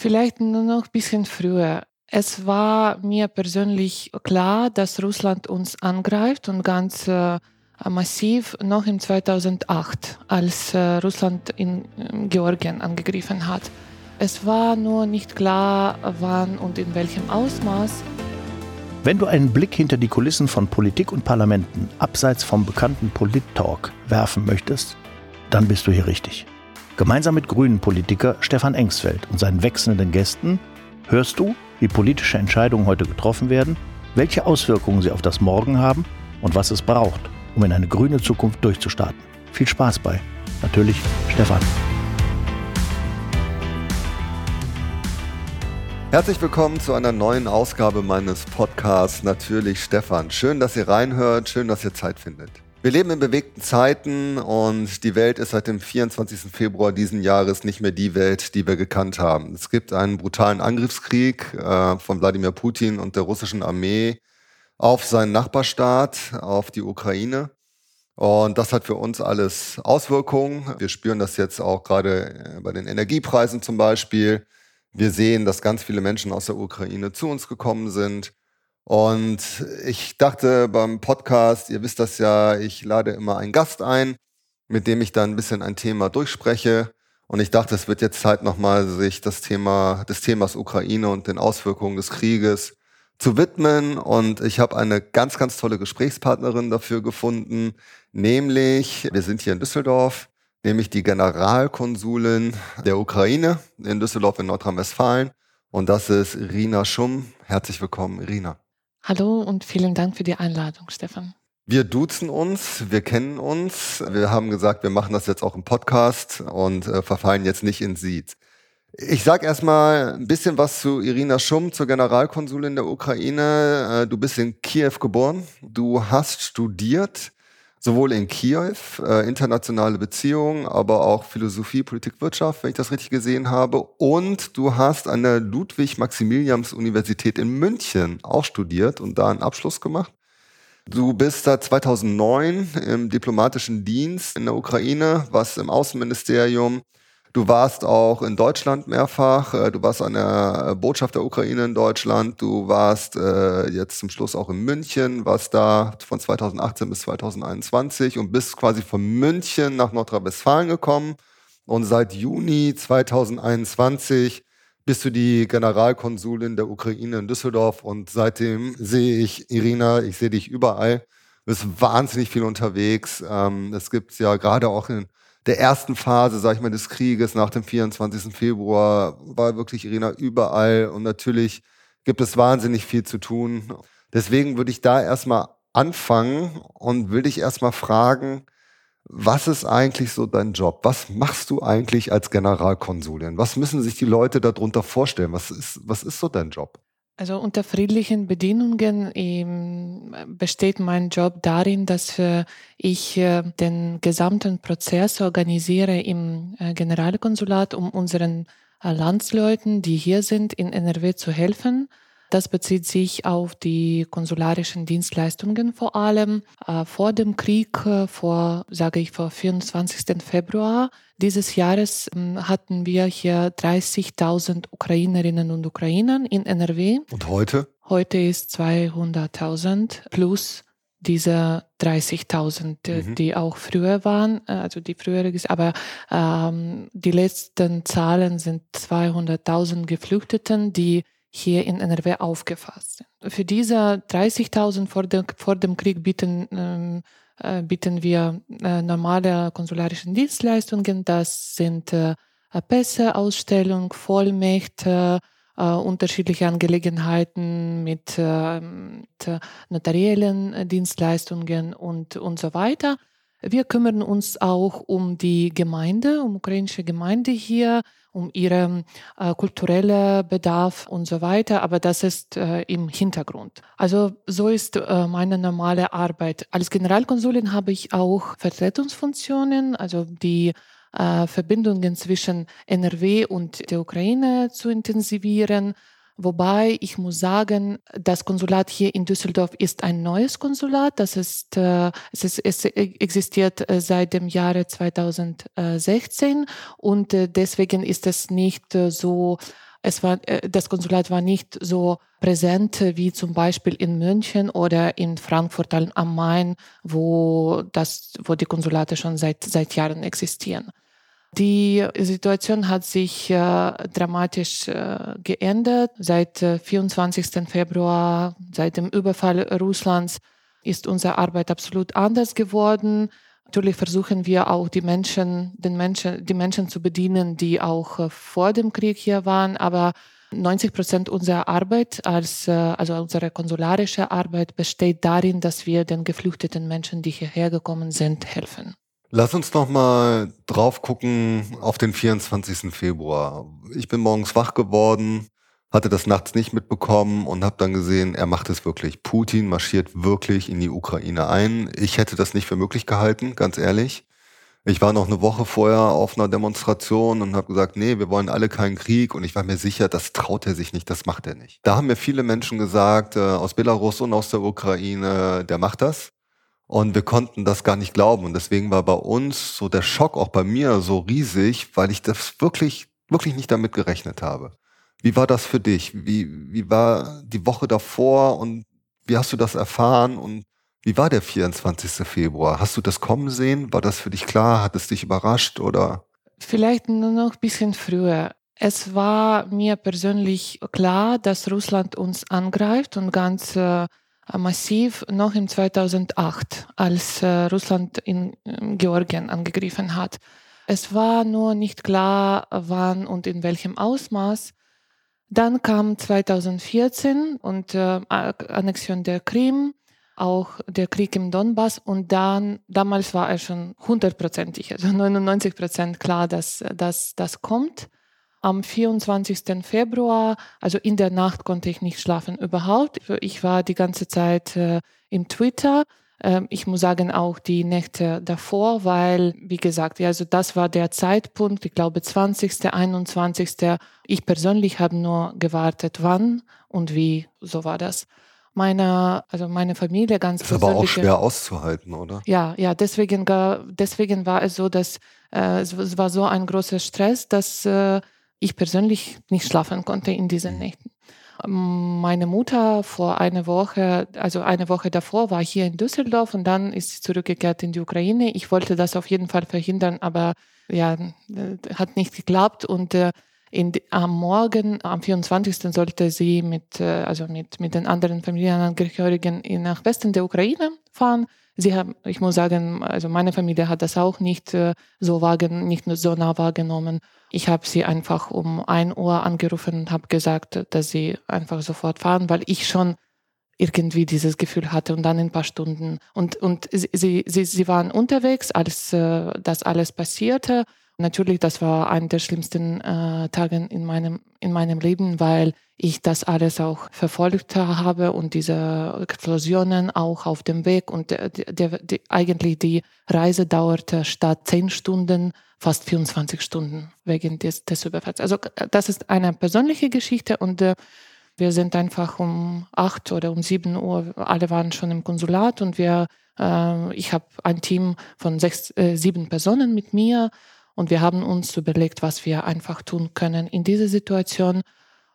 Vielleicht nur noch ein bisschen früher. Es war mir persönlich klar, dass Russland uns angreift und ganz äh, massiv noch im 2008, als äh, Russland in äh, Georgien angegriffen hat. Es war nur nicht klar, wann und in welchem Ausmaß. Wenn du einen Blick hinter die Kulissen von Politik und Parlamenten abseits vom bekannten Polit-Talk werfen möchtest, dann bist du hier richtig. Gemeinsam mit Grünen-Politiker Stefan Engsfeld und seinen wechselnden Gästen hörst du, wie politische Entscheidungen heute getroffen werden, welche Auswirkungen sie auf das Morgen haben und was es braucht, um in eine grüne Zukunft durchzustarten. Viel Spaß bei. Natürlich Stefan. Herzlich willkommen zu einer neuen Ausgabe meines Podcasts Natürlich Stefan. Schön, dass ihr reinhört, schön, dass ihr Zeit findet. Wir leben in bewegten Zeiten und die Welt ist seit dem 24. Februar diesen Jahres nicht mehr die Welt, die wir gekannt haben. Es gibt einen brutalen Angriffskrieg äh, von Wladimir Putin und der russischen Armee auf seinen Nachbarstaat, auf die Ukraine. Und das hat für uns alles Auswirkungen. Wir spüren das jetzt auch gerade äh, bei den Energiepreisen zum Beispiel. Wir sehen, dass ganz viele Menschen aus der Ukraine zu uns gekommen sind. Und ich dachte beim Podcast, ihr wisst das ja, ich lade immer einen Gast ein, mit dem ich dann ein bisschen ein Thema durchspreche. Und ich dachte, es wird jetzt Zeit nochmal, sich das Thema, des Themas Ukraine und den Auswirkungen des Krieges zu widmen. Und ich habe eine ganz, ganz tolle Gesprächspartnerin dafür gefunden, nämlich, wir sind hier in Düsseldorf, nämlich die Generalkonsulin der Ukraine in Düsseldorf in Nordrhein-Westfalen. Und das ist Rina Schumm. Herzlich willkommen, Rina. Hallo und vielen Dank für die Einladung, Stefan. Wir duzen uns, wir kennen uns. Wir haben gesagt, wir machen das jetzt auch im Podcast und äh, verfallen jetzt nicht in Sied. Ich sage erstmal ein bisschen was zu Irina Schumm, zur Generalkonsulin der Ukraine. Äh, du bist in Kiew geboren, du hast studiert sowohl in Kiew, äh, internationale Beziehungen, aber auch Philosophie, Politik, Wirtschaft, wenn ich das richtig gesehen habe. Und du hast an der Ludwig-Maximilians-Universität in München auch studiert und da einen Abschluss gemacht. Du bist seit 2009 im diplomatischen Dienst in der Ukraine, was im Außenministerium Du warst auch in Deutschland mehrfach. Äh, du warst an der Botschaft der Ukraine in Deutschland. Du warst äh, jetzt zum Schluss auch in München, warst da von 2018 bis 2021 und bist quasi von München nach Nordrhein-Westfalen gekommen. Und seit Juni 2021 bist du die Generalkonsulin der Ukraine in Düsseldorf. Und seitdem sehe ich, Irina, ich sehe dich überall. Du bist wahnsinnig viel unterwegs. Ähm, es gibt ja gerade auch in der ersten Phase, sag ich mal, des Krieges nach dem 24. Februar war wirklich Irina überall und natürlich gibt es wahnsinnig viel zu tun. Deswegen würde ich da erstmal anfangen und will dich erstmal fragen, was ist eigentlich so dein Job? Was machst du eigentlich als Generalkonsulin? Was müssen sich die Leute darunter vorstellen? Was ist, was ist so dein Job? Also unter friedlichen Bedingungen ähm, besteht mein Job darin, dass äh, ich äh, den gesamten Prozess organisiere im äh, Generalkonsulat, um unseren Landsleuten, die hier sind, in NRW zu helfen das bezieht sich auf die konsularischen Dienstleistungen vor allem. Äh, vor dem Krieg, äh, vor, sage ich, vor 24. Februar dieses Jahres ähm, hatten wir hier 30.000 Ukrainerinnen und Ukrainer in NRW. Und heute? Heute ist 200.000 plus diese 30.000, äh, mhm. die auch früher waren, also die frühere, aber ähm, die letzten Zahlen sind 200.000 Geflüchteten, die hier in NRW aufgefasst sind. Für diese 30.000 vor, vor dem Krieg bieten, ähm, äh, bieten wir äh, normale konsularische Dienstleistungen. Das sind äh, Pässe, Ausstellung, Vollmächte, äh, unterschiedliche Angelegenheiten mit, äh, mit notariellen Dienstleistungen und, und so weiter. Wir kümmern uns auch um die Gemeinde, um ukrainische Gemeinde hier, um ihren äh, kulturellen Bedarf und so weiter, aber das ist äh, im Hintergrund. Also so ist äh, meine normale Arbeit. Als Generalkonsulin habe ich auch Vertretungsfunktionen, also die äh, Verbindungen zwischen NRW und der Ukraine zu intensivieren Wobei ich muss sagen, das Konsulat hier in Düsseldorf ist ein neues Konsulat. Das ist, äh, es, ist, es existiert äh, seit dem Jahre 2016 und äh, deswegen ist es nicht äh, so es war, das Konsulat war nicht so präsent wie zum Beispiel in München oder in Frankfurt am Main, wo, das, wo die Konsulate schon seit, seit Jahren existieren. Die Situation hat sich äh, dramatisch äh, geändert. Seit äh, 24. Februar, seit dem Überfall Russlands, ist unsere Arbeit absolut anders geworden. Natürlich versuchen wir auch die Menschen, den Menschen, die Menschen zu bedienen, die auch äh, vor dem Krieg hier waren. Aber 90 Prozent unserer Arbeit, als, äh, also unsere konsularische Arbeit, besteht darin, dass wir den geflüchteten Menschen, die hierher gekommen sind, helfen. Lass uns noch mal drauf gucken auf den 24. Februar. Ich bin morgens wach geworden, hatte das nachts nicht mitbekommen und habe dann gesehen, er macht es wirklich. Putin marschiert wirklich in die Ukraine ein. Ich hätte das nicht für möglich gehalten, ganz ehrlich. Ich war noch eine Woche vorher auf einer Demonstration und habe gesagt, nee, wir wollen alle keinen Krieg. Und ich war mir sicher, das traut er sich nicht, das macht er nicht. Da haben mir viele Menschen gesagt, äh, aus Belarus und aus der Ukraine, der macht das. Und wir konnten das gar nicht glauben. Und deswegen war bei uns so der Schock auch bei mir so riesig, weil ich das wirklich, wirklich nicht damit gerechnet habe. Wie war das für dich? Wie, wie war die Woche davor und wie hast du das erfahren und wie war der 24. Februar? Hast du das kommen sehen? War das für dich klar? Hat es dich überrascht oder? Vielleicht nur noch ein bisschen früher. Es war mir persönlich klar, dass Russland uns angreift und ganz äh, massiv noch im 2008, als äh, Russland in äh, Georgien angegriffen hat. Es war nur nicht klar, wann und in welchem Ausmaß. Dann kam 2014 und äh, Annexion der Krim, auch der Krieg im Donbass und dann, damals war er schon hundertprozentig, also 99 Prozent klar, dass das kommt am 24. Februar, also in der Nacht konnte ich nicht schlafen überhaupt. Ich war die ganze Zeit äh, im Twitter. Ähm, ich muss sagen, auch die Nächte davor, weil, wie gesagt, ja, also das war der Zeitpunkt, ich glaube 20., 21. Ich persönlich habe nur gewartet, wann und wie, so war das meine, also meine Familie ganz Das ist aber auch schwer auszuhalten, oder? Ja, ja, deswegen, deswegen war es so, dass äh, es war so ein großer Stress, dass äh, ich persönlich nicht schlafen konnte in diesen mhm. Nächten. Meine Mutter vor einer Woche, also eine Woche davor, war hier in Düsseldorf und dann ist sie zurückgekehrt in die Ukraine. Ich wollte das auf jeden Fall verhindern, aber ja, hat nicht geklappt und äh, in, am Morgen, am 24. sollte sie mit, äh, also mit, mit den anderen Familienangehörigen nach Westen der Ukraine fahren. Sie haben, ich muss sagen, also meine Familie hat das auch nicht äh, so wahrgenommen, nicht so nah wahrgenommen. Ich habe sie einfach um ein Uhr angerufen und habe gesagt, dass sie einfach sofort fahren, weil ich schon irgendwie dieses Gefühl hatte und dann in ein paar Stunden. Und und sie sie sie waren unterwegs, als äh, das alles passierte. Natürlich, das war einer der schlimmsten äh, Tage in meinem, in meinem Leben, weil ich das alles auch verfolgt habe und diese Explosionen auch auf dem Weg und der, der, der, eigentlich die Reise dauerte statt zehn Stunden fast 24 Stunden wegen des, des Überfalls. Also das ist eine persönliche Geschichte und äh, wir sind einfach um acht oder um sieben Uhr, alle waren schon im Konsulat und wir, äh, ich habe ein Team von sechs, äh, sieben Personen mit mir und wir haben uns überlegt, was wir einfach tun können in dieser Situation.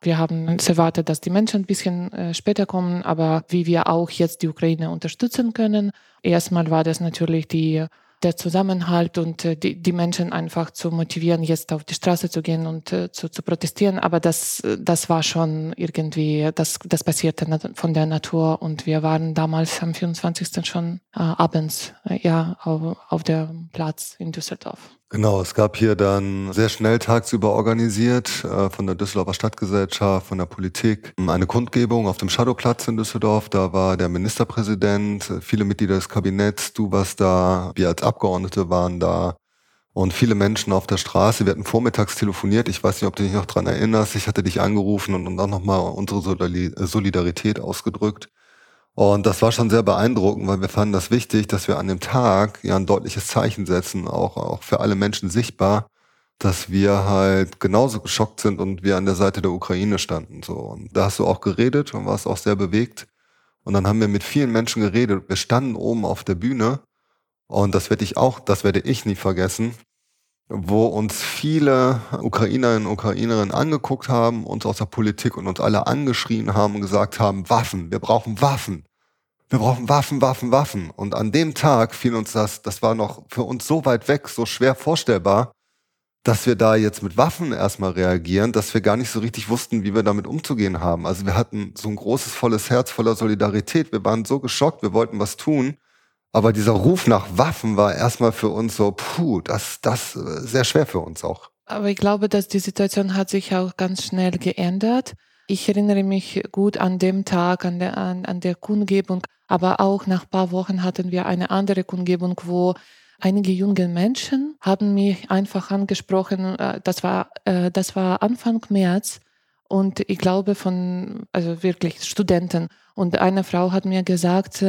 Wir haben erwartet, dass die Menschen ein bisschen äh, später kommen, aber wie wir auch jetzt die Ukraine unterstützen können. Erstmal war das natürlich die der Zusammenhalt und äh, die, die Menschen einfach zu motivieren, jetzt auf die Straße zu gehen und äh, zu, zu protestieren. Aber das, das war schon irgendwie, das, das passierte von der Natur und wir waren damals am 24. schon äh, abends äh, ja, auf, auf dem Platz in Düsseldorf. Genau, es gab hier dann sehr schnell tagsüber organisiert äh, von der Düsseldorfer Stadtgesellschaft, von der Politik eine Kundgebung auf dem Shadowplatz in Düsseldorf. Da war der Ministerpräsident, viele Mitglieder des Kabinetts, du warst da, wir als Abgeordnete waren da und viele Menschen auf der Straße. Wir hatten vormittags telefoniert. Ich weiß nicht, ob du dich noch dran erinnerst. Ich hatte dich angerufen und, und auch nochmal unsere Solidarität ausgedrückt. Und das war schon sehr beeindruckend, weil wir fanden das wichtig, dass wir an dem Tag ja ein deutliches Zeichen setzen, auch, auch für alle Menschen sichtbar, dass wir halt genauso geschockt sind und wir an der Seite der Ukraine standen. So. Und da hast du auch geredet und warst auch sehr bewegt. Und dann haben wir mit vielen Menschen geredet. Wir standen oben auf der Bühne und das werde ich auch, das werde ich nie vergessen. Wo uns viele Ukrainerinnen und Ukrainerinnen angeguckt haben, uns aus der Politik und uns alle angeschrien haben und gesagt haben, Waffen, wir brauchen Waffen. Wir brauchen Waffen, Waffen, Waffen. Und an dem Tag fiel uns das, das war noch für uns so weit weg, so schwer vorstellbar, dass wir da jetzt mit Waffen erstmal reagieren, dass wir gar nicht so richtig wussten, wie wir damit umzugehen haben. Also wir hatten so ein großes, volles Herz voller Solidarität. Wir waren so geschockt, wir wollten was tun. Aber dieser Ruf nach Waffen war erstmal für uns so, puh, das, das äh, sehr schwer für uns auch. Aber ich glaube, dass die Situation hat sich auch ganz schnell geändert. Ich erinnere mich gut an dem Tag, an der, an, an der Kundgebung, aber auch nach paar Wochen hatten wir eine andere Kundgebung, wo einige junge Menschen haben mich einfach angesprochen. Äh, das war, äh, das war Anfang März und ich glaube von, also wirklich Studenten. Und eine Frau hat mir gesagt,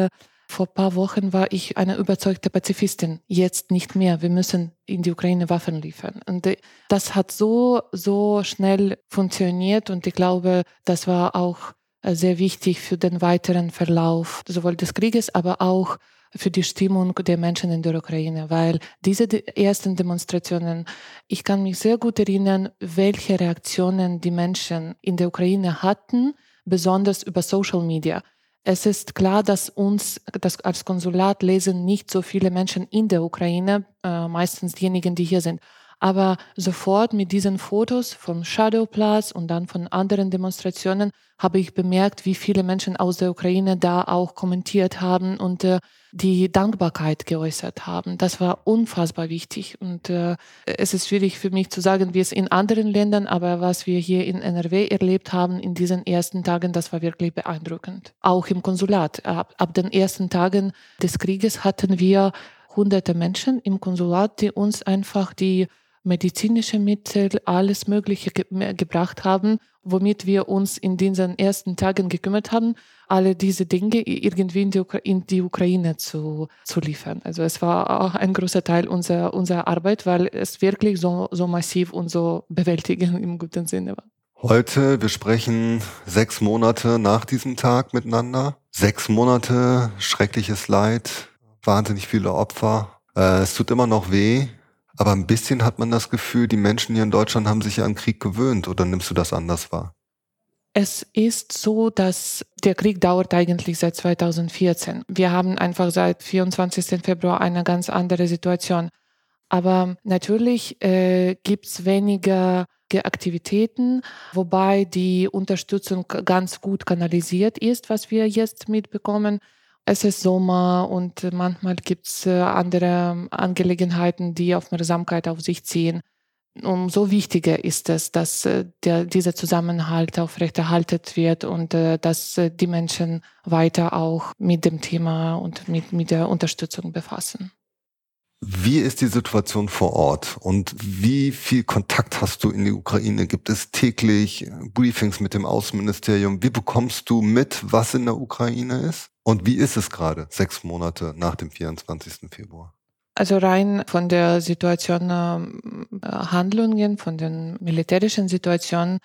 vor ein paar Wochen war ich eine überzeugte Pazifistin, jetzt nicht mehr. Wir müssen in die Ukraine Waffen liefern. Und äh, das hat so, so schnell funktioniert und ich glaube, das war auch äh, sehr wichtig für den weiteren Verlauf sowohl des Krieges, aber auch für die Stimmung der Menschen in der Ukraine, weil diese ersten Demonstrationen, ich kann mich sehr gut erinnern, welche Reaktionen die Menschen in der Ukraine hatten, besonders über Social Media. Es ist klar, dass uns dass als Konsulat lesen nicht so viele Menschen in der Ukraine, äh, meistens diejenigen, die hier sind. Aber sofort mit diesen Fotos vom Shadowplatz und dann von anderen Demonstrationen habe ich bemerkt, wie viele Menschen aus der Ukraine da auch kommentiert haben und äh, die Dankbarkeit geäußert haben. Das war unfassbar wichtig. Und äh, es ist schwierig für mich zu sagen, wie es in anderen Ländern, aber was wir hier in NRW erlebt haben in diesen ersten Tagen, das war wirklich beeindruckend. Auch im Konsulat. Ab, ab den ersten Tagen des Krieges hatten wir hunderte Menschen im Konsulat, die uns einfach die medizinische Mittel, alles Mögliche ge gebracht haben, womit wir uns in diesen ersten Tagen gekümmert haben, alle diese Dinge irgendwie in die, Ukra in die Ukraine zu, zu liefern. Also es war auch ein großer Teil unserer, unserer Arbeit, weil es wirklich so, so massiv und so bewältigend im guten Sinne war. Heute, wir sprechen sechs Monate nach diesem Tag miteinander. Sechs Monate, schreckliches Leid, wahnsinnig viele Opfer. Äh, es tut immer noch weh. Aber ein bisschen hat man das Gefühl, die Menschen hier in Deutschland haben sich ja an Krieg gewöhnt oder nimmst du das anders wahr? Es ist so, dass der Krieg dauert eigentlich seit 2014. Wir haben einfach seit 24. Februar eine ganz andere Situation. Aber natürlich äh, gibt es weniger Aktivitäten, wobei die Unterstützung ganz gut kanalisiert ist, was wir jetzt mitbekommen es ist Sommer und manchmal gibt es äh, andere Angelegenheiten, die Aufmerksamkeit auf sich ziehen. Umso wichtiger ist es, dass äh, der, dieser Zusammenhalt aufrechterhalten wird und äh, dass die Menschen weiter auch mit dem Thema und mit, mit der Unterstützung befassen. Wie ist die Situation vor Ort und wie viel Kontakt hast du in die Ukraine? Gibt es täglich Briefings mit dem Außenministerium? Wie bekommst du mit, was in der Ukraine ist? Und wie ist es gerade, sechs Monate nach dem 24. Februar? Also rein von der Situation äh, Handlungen, von den militärischen Situationen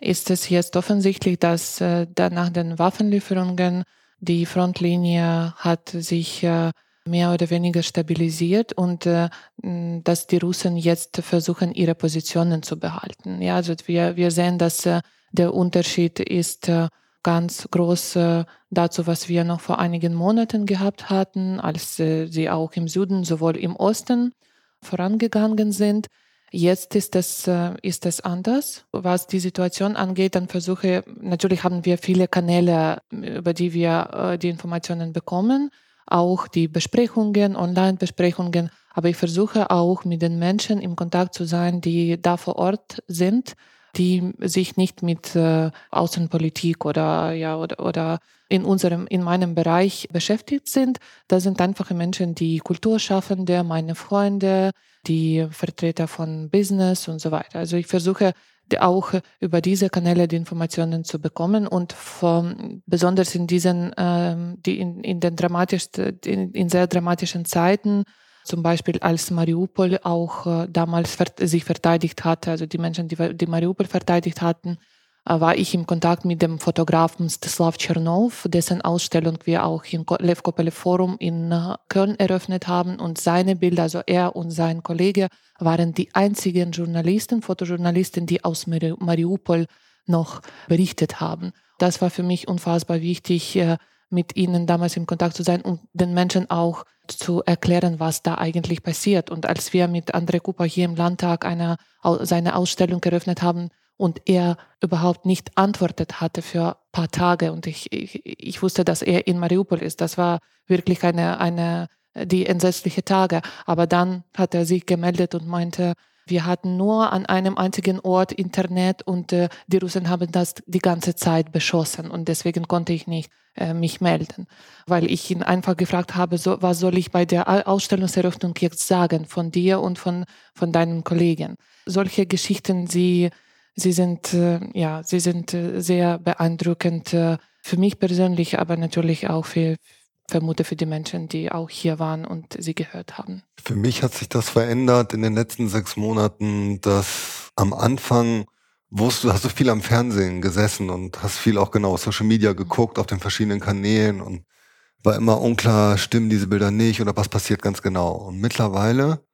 ist es jetzt offensichtlich, dass äh, nach den Waffenlieferungen die Frontlinie hat sich äh, mehr oder weniger stabilisiert und äh, dass die Russen jetzt versuchen, ihre Positionen zu behalten. Ja, also wir, wir sehen, dass äh, der Unterschied ist äh, ganz groß äh, dazu, was wir noch vor einigen Monaten gehabt hatten, als äh, sie auch im Süden sowohl im Osten vorangegangen sind. Jetzt ist es, äh, ist es anders. Was die Situation angeht, dann versuche, natürlich haben wir viele Kanäle, über die wir die Informationen bekommen auch die Besprechungen, Online-Besprechungen, aber ich versuche auch mit den Menschen im Kontakt zu sein, die da vor Ort sind, die sich nicht mit äh, Außenpolitik oder ja oder, oder in unserem in meinem Bereich beschäftigt sind. Das sind einfache Menschen, die Kulturschaffende, meine Freunde, die Vertreter von Business und so weiter. Also ich versuche auch über diese Kanäle die Informationen zu bekommen und von, besonders in diesen, ähm, die in, in den dramatischsten, in, in sehr dramatischen Zeiten, zum Beispiel als Mariupol auch äh, damals sich verteidigt hatte, also die Menschen, die, die Mariupol verteidigt hatten, war ich im Kontakt mit dem Fotografen Stislav Tschernow, dessen Ausstellung wir auch im Lev Kopelev Forum in Köln eröffnet haben. Und seine Bilder, also er und sein Kollege, waren die einzigen Journalisten, Fotojournalisten, die aus Mariupol noch berichtet haben. Das war für mich unfassbar wichtig, äh, mit ihnen damals in Kontakt zu sein und den Menschen auch zu erklären, was da eigentlich passiert. Und als wir mit André Cooper hier im Landtag eine, seine Ausstellung eröffnet haben, und er überhaupt nicht antwortet hatte für ein paar Tage und ich, ich, ich wusste, dass er in Mariupol ist. Das war wirklich eine, eine, die entsetzliche Tage. Aber dann hat er sich gemeldet und meinte, wir hatten nur an einem einzigen Ort Internet und äh, die Russen haben das die ganze Zeit beschossen und deswegen konnte ich nicht äh, mich melden, weil ich ihn einfach gefragt habe, so, was soll ich bei der Ausstellungseröffnung jetzt sagen von dir und von, von deinen Kollegen. Solche Geschichten, sie Sie sind, äh, ja, sie sind äh, sehr beeindruckend äh, für mich persönlich, aber natürlich auch für, vermute für die Menschen, die auch hier waren und sie gehört haben. Für mich hat sich das verändert in den letzten sechs Monaten, dass am Anfang wusstest du, hast du viel am Fernsehen gesessen und hast viel auch genau Social Media geguckt auf den verschiedenen Kanälen und war immer unklar, stimmen diese Bilder nicht oder was passiert ganz genau. Und mittlerweile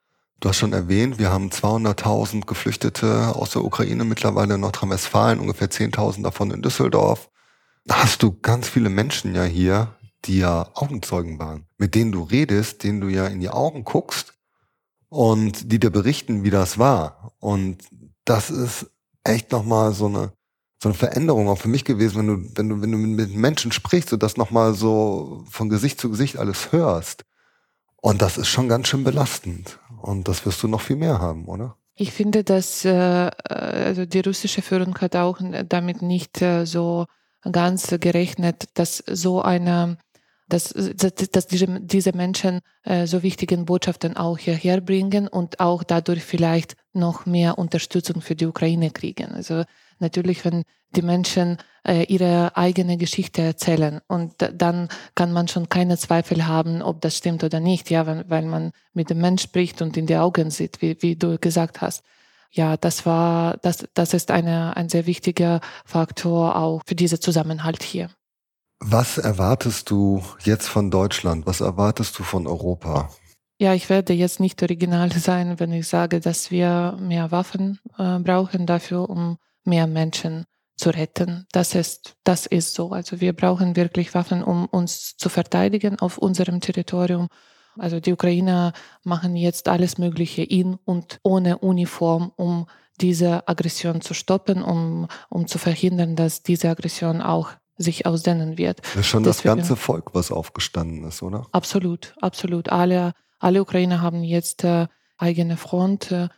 Du hast schon erwähnt, wir haben 200.000 Geflüchtete aus der Ukraine mittlerweile in Nordrhein-Westfalen, ungefähr 10.000 davon in Düsseldorf. Da hast du ganz viele Menschen ja hier, die ja Augenzeugen waren, mit denen du redest, denen du ja in die Augen guckst und die dir berichten, wie das war. Und das ist echt nochmal so eine, so eine Veränderung auch für mich gewesen, wenn du, wenn du, wenn du mit Menschen sprichst und das nochmal so von Gesicht zu Gesicht alles hörst. Und das ist schon ganz schön belastend. Und das wirst du noch viel mehr haben, oder? Ich finde, dass äh, also die russische Führung hat auch damit nicht äh, so ganz gerechnet, dass so eine dass, dass, dass diese, diese Menschen äh, so wichtigen Botschaften auch hierher bringen und auch dadurch vielleicht noch mehr Unterstützung für die Ukraine kriegen. Also natürlich, wenn die Menschen äh, ihre eigene Geschichte erzählen und dann kann man schon keine Zweifel haben, ob das stimmt oder nicht, ja, weil, weil man mit dem Mensch spricht und in die Augen sieht, wie, wie du gesagt hast. Ja, das war, das, das ist eine, ein sehr wichtiger Faktor auch für diesen Zusammenhalt hier. Was erwartest du jetzt von Deutschland? Was erwartest du von Europa? Ja, ich werde jetzt nicht original sein, wenn ich sage, dass wir mehr Waffen äh, brauchen dafür, um mehr Menschen zu retten. Das ist, das ist so. Also wir brauchen wirklich Waffen, um uns zu verteidigen auf unserem Territorium. Also die Ukrainer machen jetzt alles Mögliche in und ohne Uniform, um diese Aggression zu stoppen, um, um zu verhindern, dass diese Aggression auch sich ausdehnen wird. Das ist schon Deswegen, das ganze Volk, was aufgestanden ist, oder? Absolut, absolut. Alle, alle Ukrainer haben jetzt äh, eigene Front, äh,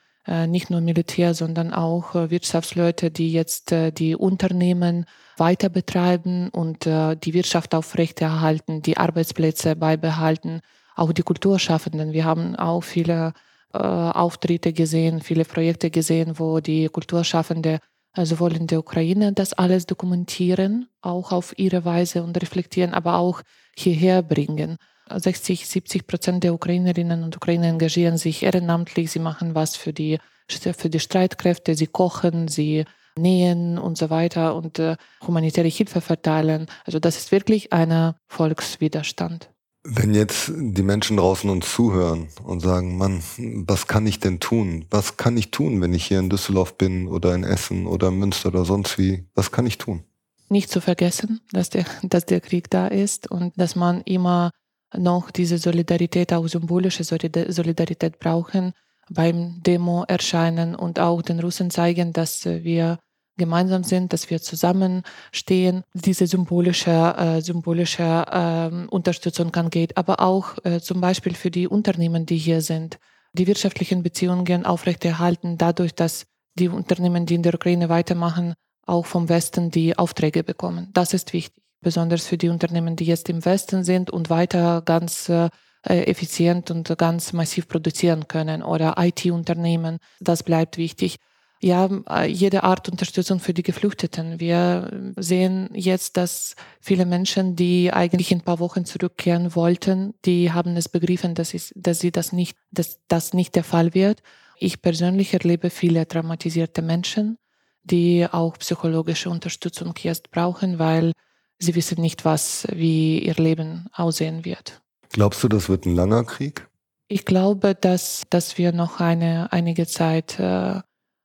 nicht nur Militär, sondern auch äh, Wirtschaftsleute, die jetzt äh, die Unternehmen weiter betreiben und äh, die Wirtschaft aufrechterhalten, die Arbeitsplätze beibehalten, auch die Kulturschaffenden. Wir haben auch viele äh, Auftritte gesehen, viele Projekte gesehen, wo die Kulturschaffende also wollen der Ukraine das alles dokumentieren, auch auf ihre Weise und reflektieren, aber auch hierher bringen. 60, 70 Prozent der Ukrainerinnen und Ukrainer engagieren sich ehrenamtlich. Sie machen was für die, für die Streitkräfte. Sie kochen, sie nähen und so weiter und äh, humanitäre Hilfe verteilen. Also das ist wirklich ein Volkswiderstand. Wenn jetzt die Menschen draußen uns zuhören und sagen, Mann, was kann ich denn tun? Was kann ich tun, wenn ich hier in Düsseldorf bin oder in Essen oder in Münster oder sonst wie? Was kann ich tun? Nicht zu vergessen, dass der, dass der Krieg da ist und dass man immer noch diese Solidarität, auch symbolische Solidarität brauchen beim Demo erscheinen und auch den Russen zeigen, dass wir gemeinsam sind, dass wir zusammenstehen, diese symbolische, äh, symbolische äh, Unterstützung angeht, aber auch äh, zum Beispiel für die Unternehmen, die hier sind, die wirtschaftlichen Beziehungen aufrechterhalten, dadurch, dass die Unternehmen, die in der Ukraine weitermachen, auch vom Westen die Aufträge bekommen. Das ist wichtig, besonders für die Unternehmen, die jetzt im Westen sind und weiter ganz äh, effizient und ganz massiv produzieren können oder IT-Unternehmen. Das bleibt wichtig ja, äh, jede Art Unterstützung für die Geflüchteten. Wir sehen jetzt, dass viele Menschen, die eigentlich in ein paar Wochen zurückkehren wollten, die haben es begriffen, dass, es, dass sie das nicht, dass das nicht der Fall wird. Ich persönlich erlebe viele traumatisierte Menschen, die auch psychologische Unterstützung jetzt brauchen, weil sie wissen nicht, was, wie ihr Leben aussehen wird. Glaubst du, das wird ein langer Krieg? Ich glaube, dass, dass wir noch eine, einige Zeit äh,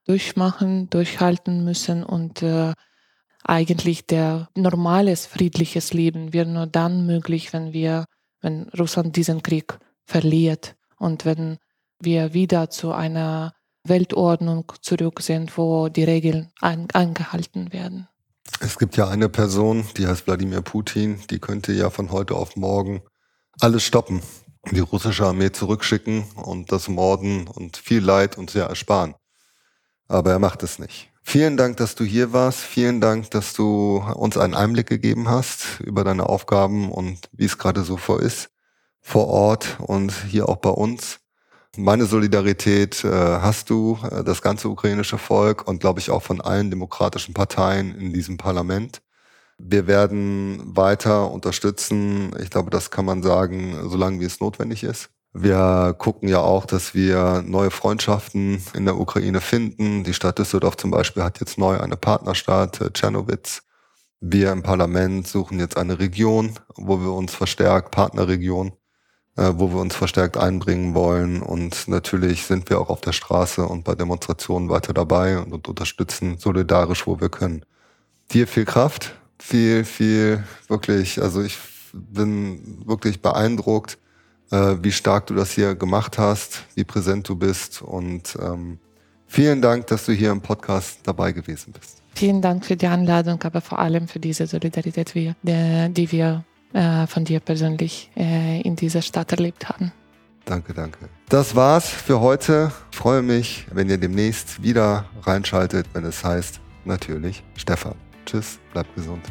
durchmachen, durchhalten müssen und äh, eigentlich der normales friedliches Leben wird nur dann möglich, wenn wir, wenn Russland diesen Krieg verliert und wenn wir wieder zu einer Weltordnung zurück sind, wo die Regeln ein, eingehalten werden. Es gibt ja eine Person, die heißt Wladimir Putin, die könnte ja von heute auf morgen alles stoppen, die russische Armee zurückschicken und das Morden und viel Leid uns ja ersparen. Aber er macht es nicht. Vielen Dank, dass du hier warst. Vielen Dank, dass du uns einen Einblick gegeben hast über deine Aufgaben und wie es gerade so vor ist, vor Ort und hier auch bei uns. Meine Solidarität äh, hast du, äh, das ganze ukrainische Volk und glaube ich auch von allen demokratischen Parteien in diesem Parlament. Wir werden weiter unterstützen. Ich glaube, das kann man sagen, solange wie es notwendig ist. Wir gucken ja auch, dass wir neue Freundschaften in der Ukraine finden. Die Stadt Düsseldorf zum Beispiel hat jetzt neu eine Partnerstadt, äh, Tschernowitz. Wir im Parlament suchen jetzt eine Region, wo wir uns verstärkt, Partnerregion, äh, wo wir uns verstärkt einbringen wollen. Und natürlich sind wir auch auf der Straße und bei Demonstrationen weiter dabei und, und unterstützen solidarisch, wo wir können. Dir viel Kraft, viel, viel, wirklich, also ich bin wirklich beeindruckt, äh, wie stark du das hier gemacht hast, wie präsent du bist und ähm, vielen Dank, dass du hier im Podcast dabei gewesen bist. Vielen Dank für die Einladung, aber vor allem für diese Solidarität, die wir äh, von dir persönlich äh, in dieser Stadt erlebt haben. Danke, danke. Das war's für heute. Ich freue mich, wenn ihr demnächst wieder reinschaltet, wenn es heißt, natürlich Stefan. Tschüss, bleibt gesund.